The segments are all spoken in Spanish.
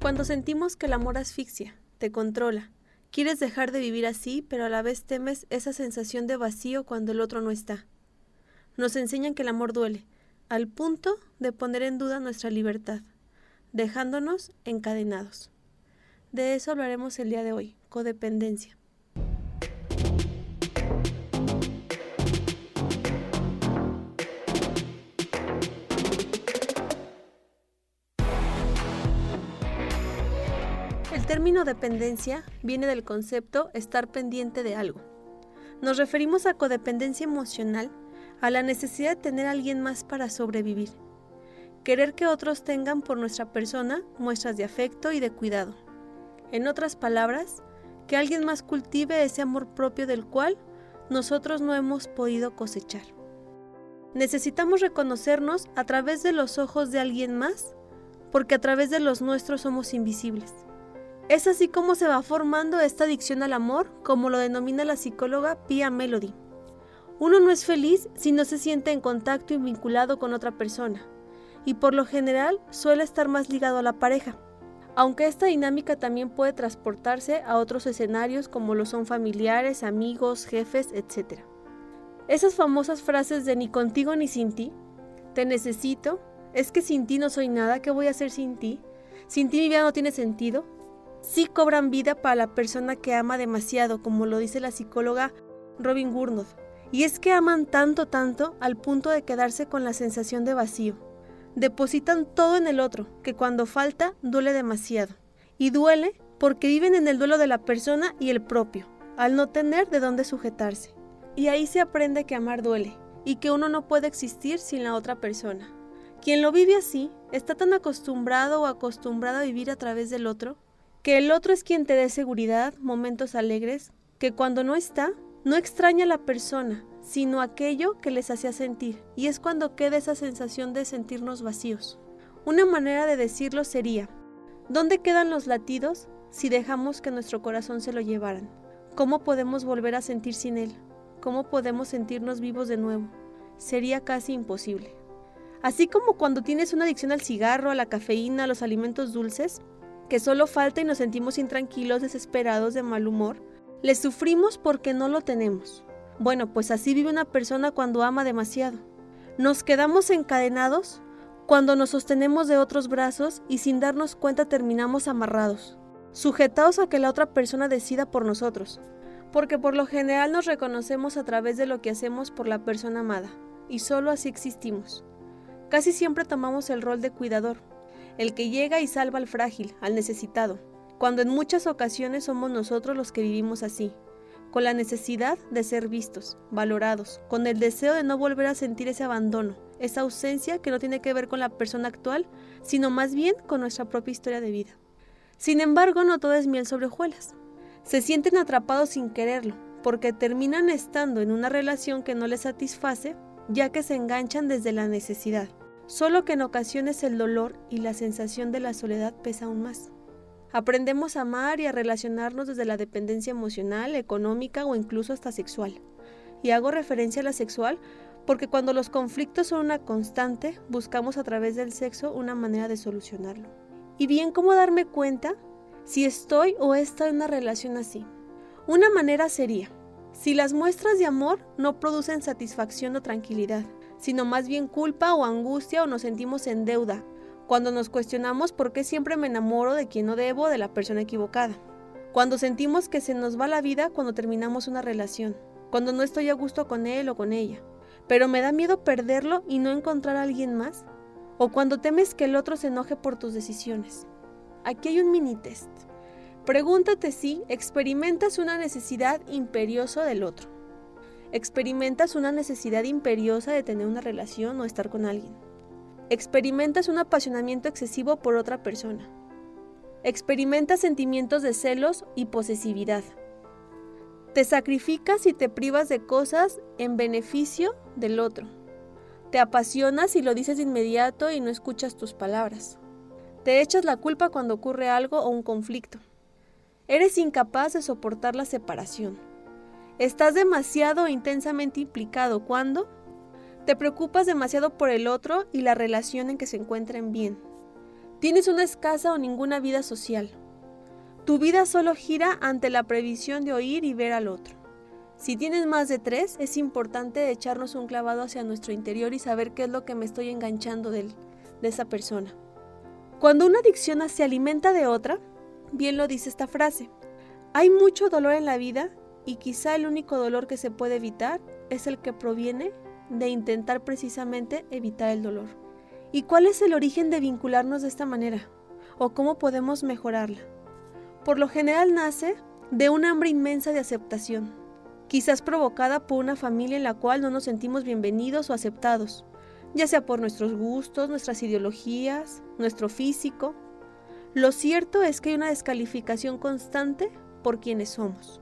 Cuando sentimos que el amor asfixia, te controla, quieres dejar de vivir así, pero a la vez temes esa sensación de vacío cuando el otro no está. Nos enseñan que el amor duele, al punto de poner en duda nuestra libertad, dejándonos encadenados. De eso hablaremos el día de hoy, codependencia. Término dependencia viene del concepto estar pendiente de algo. Nos referimos a codependencia emocional, a la necesidad de tener a alguien más para sobrevivir. Querer que otros tengan por nuestra persona muestras de afecto y de cuidado. En otras palabras, que alguien más cultive ese amor propio del cual nosotros no hemos podido cosechar. Necesitamos reconocernos a través de los ojos de alguien más, porque a través de los nuestros somos invisibles. Es así como se va formando esta adicción al amor, como lo denomina la psicóloga Pia Melody. Uno no es feliz si no se siente en contacto y vinculado con otra persona, y por lo general suele estar más ligado a la pareja, aunque esta dinámica también puede transportarse a otros escenarios como lo son familiares, amigos, jefes, etc. Esas famosas frases de ni contigo ni sin ti, te necesito, es que sin ti no soy nada, ¿qué voy a hacer sin ti? Sin ti mi vida no tiene sentido, sí cobran vida para la persona que ama demasiado, como lo dice la psicóloga Robin Gurnoth. Y es que aman tanto, tanto, al punto de quedarse con la sensación de vacío. Depositan todo en el otro, que cuando falta duele demasiado. Y duele porque viven en el duelo de la persona y el propio, al no tener de dónde sujetarse. Y ahí se aprende que amar duele, y que uno no puede existir sin la otra persona. Quien lo vive así está tan acostumbrado o acostumbrada a vivir a través del otro que el otro es quien te dé seguridad, momentos alegres, que cuando no está, no extraña a la persona, sino aquello que les hacía sentir, y es cuando queda esa sensación de sentirnos vacíos. Una manera de decirlo sería, ¿dónde quedan los latidos si dejamos que nuestro corazón se lo llevaran? ¿Cómo podemos volver a sentir sin él? ¿Cómo podemos sentirnos vivos de nuevo? Sería casi imposible. Así como cuando tienes una adicción al cigarro, a la cafeína, a los alimentos dulces, que solo falta y nos sentimos intranquilos, desesperados, de mal humor, le sufrimos porque no lo tenemos. Bueno, pues así vive una persona cuando ama demasiado. Nos quedamos encadenados cuando nos sostenemos de otros brazos y sin darnos cuenta terminamos amarrados, sujetados a que la otra persona decida por nosotros, porque por lo general nos reconocemos a través de lo que hacemos por la persona amada, y solo así existimos. Casi siempre tomamos el rol de cuidador, el que llega y salva al frágil, al necesitado, cuando en muchas ocasiones somos nosotros los que vivimos así, con la necesidad de ser vistos, valorados, con el deseo de no volver a sentir ese abandono, esa ausencia que no tiene que ver con la persona actual, sino más bien con nuestra propia historia de vida. Sin embargo, no todo es miel sobre hojuelas. Se sienten atrapados sin quererlo, porque terminan estando en una relación que no les satisface, ya que se enganchan desde la necesidad solo que en ocasiones el dolor y la sensación de la soledad pesa aún más. Aprendemos a amar y a relacionarnos desde la dependencia emocional, económica o incluso hasta sexual. Y hago referencia a la sexual porque cuando los conflictos son una constante, buscamos a través del sexo una manera de solucionarlo. Y bien, ¿cómo darme cuenta si estoy o está en una relación así? Una manera sería, si las muestras de amor no producen satisfacción o tranquilidad, sino más bien culpa o angustia o nos sentimos en deuda, cuando nos cuestionamos por qué siempre me enamoro de quien no debo, de la persona equivocada, cuando sentimos que se nos va la vida cuando terminamos una relación, cuando no estoy a gusto con él o con ella, pero me da miedo perderlo y no encontrar a alguien más, o cuando temes que el otro se enoje por tus decisiones. Aquí hay un mini test. Pregúntate si experimentas una necesidad imperiosa del otro experimentas una necesidad imperiosa de tener una relación o estar con alguien. Experimentas un apasionamiento excesivo por otra persona. Experimentas sentimientos de celos y posesividad. Te sacrificas y te privas de cosas en beneficio del otro. Te apasionas y lo dices de inmediato y no escuchas tus palabras. Te echas la culpa cuando ocurre algo o un conflicto. Eres incapaz de soportar la separación Estás demasiado intensamente implicado cuando te preocupas demasiado por el otro y la relación en que se encuentren bien. Tienes una escasa o ninguna vida social. Tu vida solo gira ante la previsión de oír y ver al otro. Si tienes más de tres, es importante echarnos un clavado hacia nuestro interior y saber qué es lo que me estoy enganchando de esa persona. Cuando una adicción se alimenta de otra, bien lo dice esta frase, hay mucho dolor en la vida y quizá el único dolor que se puede evitar es el que proviene de intentar precisamente evitar el dolor. ¿Y cuál es el origen de vincularnos de esta manera? ¿O cómo podemos mejorarla? Por lo general nace de un hambre inmensa de aceptación, quizás provocada por una familia en la cual no nos sentimos bienvenidos o aceptados, ya sea por nuestros gustos, nuestras ideologías, nuestro físico. Lo cierto es que hay una descalificación constante por quienes somos.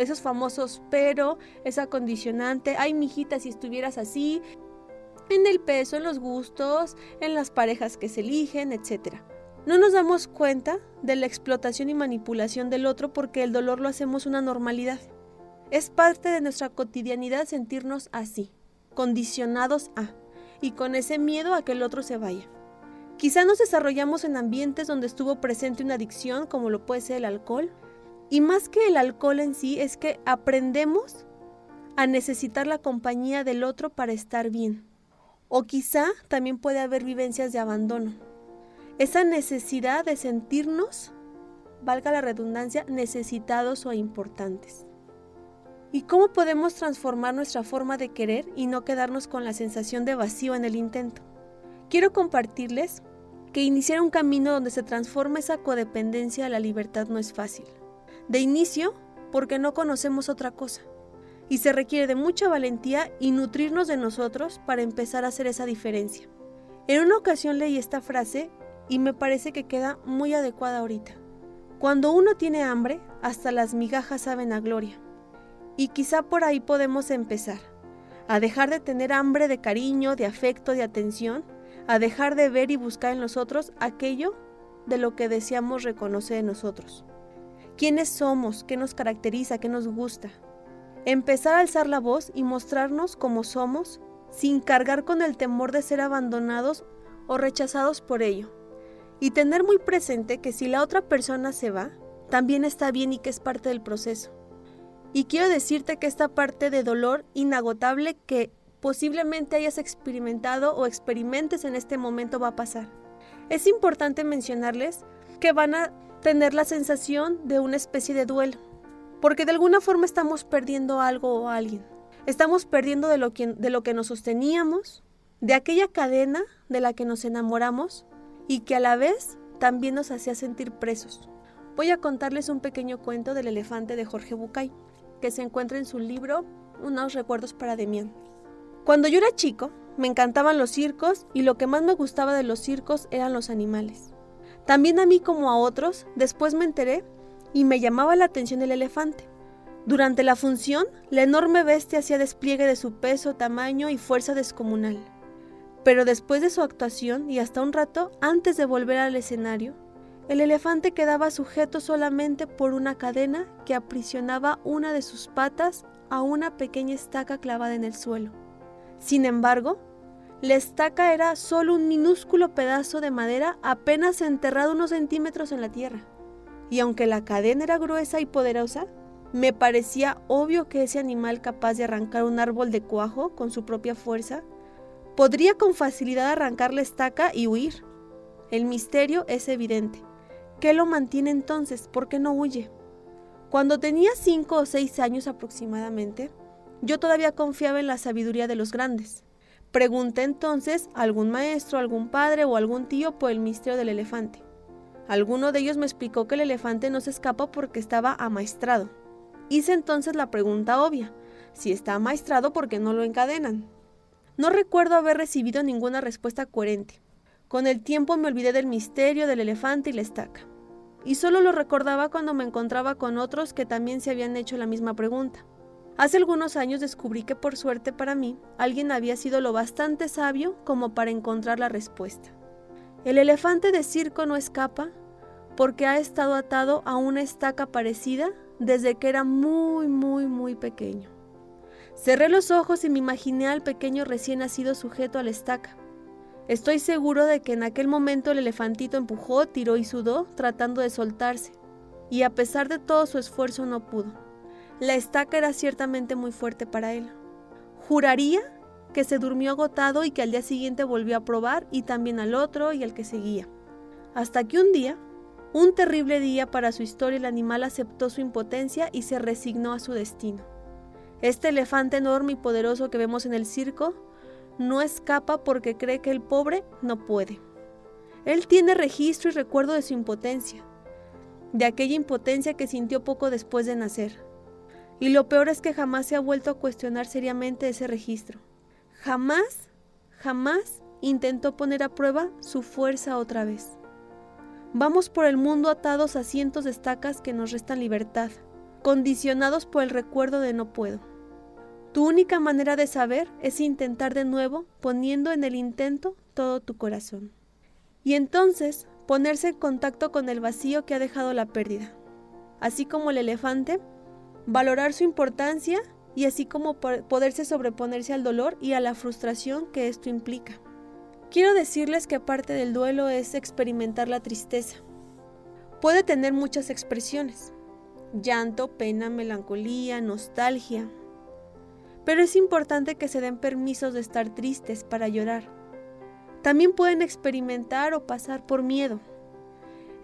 Esos famosos pero, esa condicionante, ay mijita si estuvieras así, en el peso, en los gustos, en las parejas que se eligen, etc. No nos damos cuenta de la explotación y manipulación del otro porque el dolor lo hacemos una normalidad. Es parte de nuestra cotidianidad sentirnos así, condicionados a, y con ese miedo a que el otro se vaya. Quizá nos desarrollamos en ambientes donde estuvo presente una adicción, como lo puede ser el alcohol, y más que el alcohol en sí, es que aprendemos a necesitar la compañía del otro para estar bien. O quizá también puede haber vivencias de abandono. Esa necesidad de sentirnos, valga la redundancia, necesitados o importantes. ¿Y cómo podemos transformar nuestra forma de querer y no quedarnos con la sensación de vacío en el intento? Quiero compartirles que iniciar un camino donde se transforma esa codependencia a la libertad no es fácil. De inicio, porque no conocemos otra cosa. Y se requiere de mucha valentía y nutrirnos de nosotros para empezar a hacer esa diferencia. En una ocasión leí esta frase y me parece que queda muy adecuada ahorita. Cuando uno tiene hambre, hasta las migajas saben a gloria. Y quizá por ahí podemos empezar, a dejar de tener hambre de cariño, de afecto, de atención, a dejar de ver y buscar en nosotros aquello de lo que deseamos reconocer en nosotros. ¿Quiénes somos? ¿Qué nos caracteriza? ¿Qué nos gusta? Empezar a alzar la voz y mostrarnos como somos sin cargar con el temor de ser abandonados o rechazados por ello. Y tener muy presente que si la otra persona se va, también está bien y que es parte del proceso. Y quiero decirte que esta parte de dolor inagotable que posiblemente hayas experimentado o experimentes en este momento va a pasar. Es importante mencionarles que van a tener la sensación de una especie de duelo, porque de alguna forma estamos perdiendo algo o alguien. Estamos perdiendo de lo que, de lo que nos sosteníamos, de aquella cadena de la que nos enamoramos y que a la vez también nos hacía sentir presos. Voy a contarles un pequeño cuento del elefante de Jorge Bucay que se encuentra en su libro Unos recuerdos para Demián. Cuando yo era chico, me encantaban los circos y lo que más me gustaba de los circos eran los animales. También a mí como a otros, después me enteré y me llamaba la atención el elefante. Durante la función, la enorme bestia hacía despliegue de su peso, tamaño y fuerza descomunal. Pero después de su actuación y hasta un rato antes de volver al escenario, el elefante quedaba sujeto solamente por una cadena que aprisionaba una de sus patas a una pequeña estaca clavada en el suelo. Sin embargo, la estaca era solo un minúsculo pedazo de madera apenas enterrado unos centímetros en la tierra. Y aunque la cadena era gruesa y poderosa, me parecía obvio que ese animal capaz de arrancar un árbol de cuajo con su propia fuerza, podría con facilidad arrancar la estaca y huir. El misterio es evidente. ¿Qué lo mantiene entonces? ¿Por qué no huye? Cuando tenía cinco o seis años aproximadamente, yo todavía confiaba en la sabiduría de los grandes. Pregunté entonces a algún maestro, algún padre o algún tío por el misterio del elefante. Alguno de ellos me explicó que el elefante no se escapa porque estaba amaestrado. Hice entonces la pregunta obvia, si está amaestrado, ¿por qué no lo encadenan? No recuerdo haber recibido ninguna respuesta coherente. Con el tiempo me olvidé del misterio del elefante y la estaca y solo lo recordaba cuando me encontraba con otros que también se habían hecho la misma pregunta. Hace algunos años descubrí que por suerte para mí, alguien había sido lo bastante sabio como para encontrar la respuesta. El elefante de circo no escapa porque ha estado atado a una estaca parecida desde que era muy, muy, muy pequeño. Cerré los ojos y me imaginé al pequeño recién nacido sujeto a la estaca. Estoy seguro de que en aquel momento el elefantito empujó, tiró y sudó, tratando de soltarse, y a pesar de todo su esfuerzo no pudo. La estaca era ciertamente muy fuerte para él. Juraría que se durmió agotado y que al día siguiente volvió a probar y también al otro y al que seguía. Hasta que un día, un terrible día para su historia, el animal aceptó su impotencia y se resignó a su destino. Este elefante enorme y poderoso que vemos en el circo no escapa porque cree que el pobre no puede. Él tiene registro y recuerdo de su impotencia, de aquella impotencia que sintió poco después de nacer. Y lo peor es que jamás se ha vuelto a cuestionar seriamente ese registro. Jamás, jamás intentó poner a prueba su fuerza otra vez. Vamos por el mundo atados a cientos de estacas que nos restan libertad, condicionados por el recuerdo de no puedo. Tu única manera de saber es intentar de nuevo poniendo en el intento todo tu corazón. Y entonces ponerse en contacto con el vacío que ha dejado la pérdida. Así como el elefante, valorar su importancia y así como poderse sobreponerse al dolor y a la frustración que esto implica. Quiero decirles que parte del duelo es experimentar la tristeza. Puede tener muchas expresiones. Llanto, pena, melancolía, nostalgia, pero es importante que se den permisos de estar tristes para llorar. También pueden experimentar o pasar por miedo.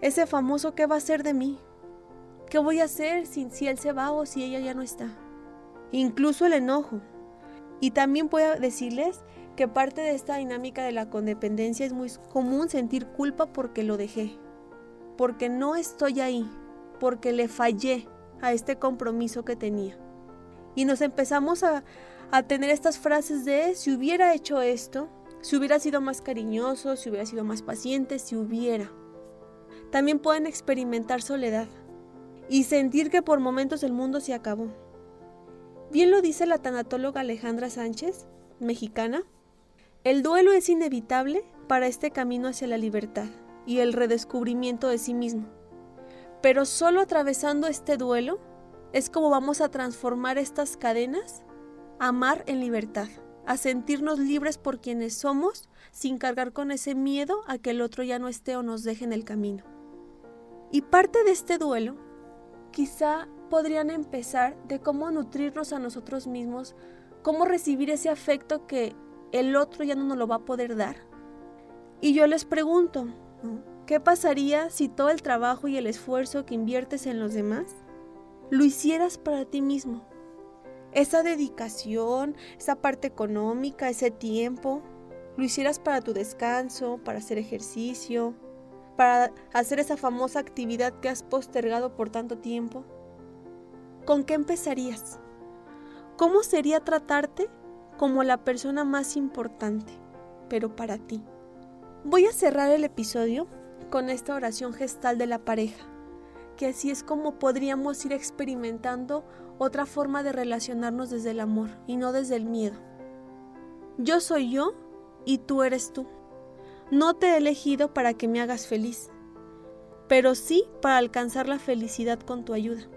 Ese famoso ¿qué va a ser de mí? ¿Qué voy a hacer si, si él se va o si ella ya no está? Incluso el enojo. Y también puedo decirles que parte de esta dinámica de la codependencia es muy común sentir culpa porque lo dejé, porque no estoy ahí, porque le fallé a este compromiso que tenía. Y nos empezamos a, tener estas frases de si hubiera hecho esto, si hubiera sido más cariñoso, si hubiera sido más paciente, si hubiera. También pueden experimentar soledad y sentir que por momentos el mundo se acabó. Bien lo dice la tanatóloga Alejandra Sánchez, mexicana, el duelo es inevitable para este camino hacia la libertad y el redescubrimiento de sí mismo. Pero solo atravesando este duelo es como vamos a transformar estas cadenas a amar en libertad, a sentirnos libres por quienes somos sin cargar con ese miedo a que el otro ya no esté o nos deje en el camino. Y parte de este duelo quizá podrían empezar de cómo nutrirnos a nosotros mismos, cómo recibir ese afecto que el otro ya no nos lo va a poder dar. Y yo les pregunto, ¿qué pasaría si todo el trabajo y el esfuerzo que inviertes en los demás lo hicieras para ti mismo. Esa dedicación, esa parte económica, ese tiempo, lo hicieras para tu descanso, para hacer ejercicio, para hacer esa famosa actividad que has postergado por tanto tiempo. ¿Con qué empezarías? ¿Cómo sería tratarte como la persona más importante, pero para ti? Voy a cerrar el episodio con esta oración gestal de la pareja que así es como podríamos ir experimentando otra forma de relacionarnos desde el amor y no desde el miedo. Yo soy yo y tú eres tú. No te he elegido para que me hagas feliz, pero sí para alcanzar la felicidad con tu ayuda.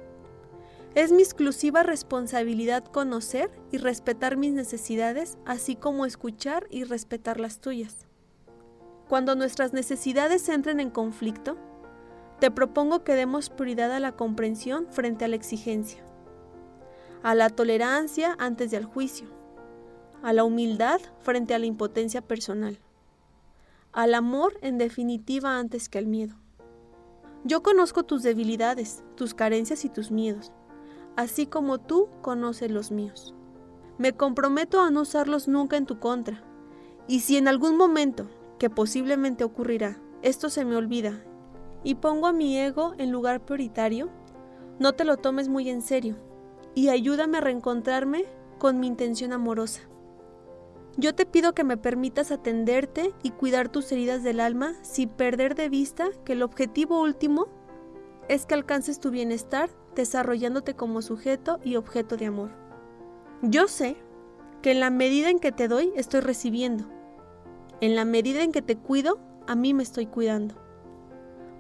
Es mi exclusiva responsabilidad conocer y respetar mis necesidades, así como escuchar y respetar las tuyas. Cuando nuestras necesidades entren en conflicto, te propongo que demos prioridad a la comprensión frente a la exigencia, a la tolerancia antes del juicio, a la humildad frente a la impotencia personal, al amor en definitiva antes que al miedo. Yo conozco tus debilidades, tus carencias y tus miedos, así como tú conoces los míos. Me comprometo a no usarlos nunca en tu contra, y si en algún momento, que posiblemente ocurrirá, esto se me olvida y pongo a mi ego en lugar prioritario, no te lo tomes muy en serio y ayúdame a reencontrarme con mi intención amorosa. Yo te pido que me permitas atenderte y cuidar tus heridas del alma sin perder de vista que el objetivo último es que alcances tu bienestar desarrollándote como sujeto y objeto de amor. Yo sé que en la medida en que te doy estoy recibiendo. En la medida en que te cuido, a mí me estoy cuidando.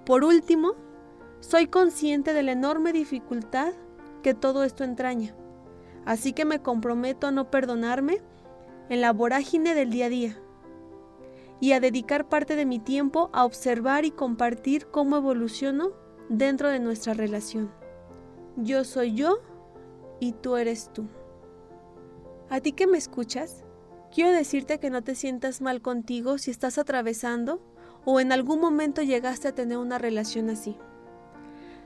Por último, soy consciente de la enorme dificultad que todo esto entraña, así que me comprometo a no perdonarme en la vorágine del día a día y a dedicar parte de mi tiempo a observar y compartir cómo evoluciono dentro de nuestra relación. Yo soy yo y tú eres tú. A ti que me escuchas, quiero decirte que no te sientas mal contigo si estás atravesando o en algún momento llegaste a tener una relación así.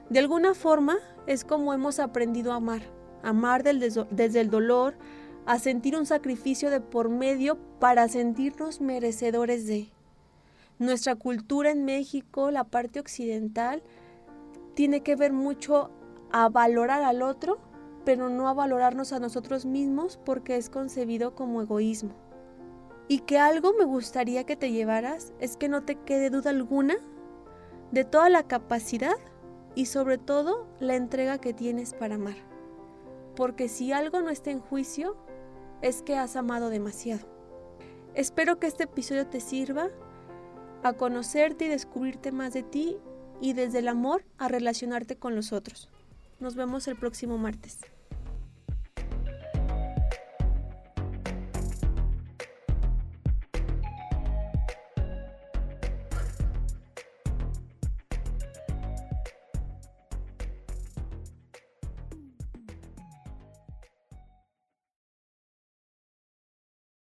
De alguna forma es como hemos aprendido a amar, amar desde el dolor, a sentir un sacrificio de por medio para sentirnos merecedores de. Nuestra cultura en México, la parte occidental, tiene que ver mucho a valorar al otro, pero no a valorarnos a nosotros mismos porque es concebido como egoísmo. Y que algo me gustaría que te llevaras es que no te quede duda alguna de toda la capacidad y sobre todo la entrega que tienes para amar. Porque si algo no está en juicio, es que has amado demasiado. Espero que este episodio te sirva a conocerte y descubrirte más de ti y desde el amor a relacionarte con los otros. Nos vemos el próximo martes.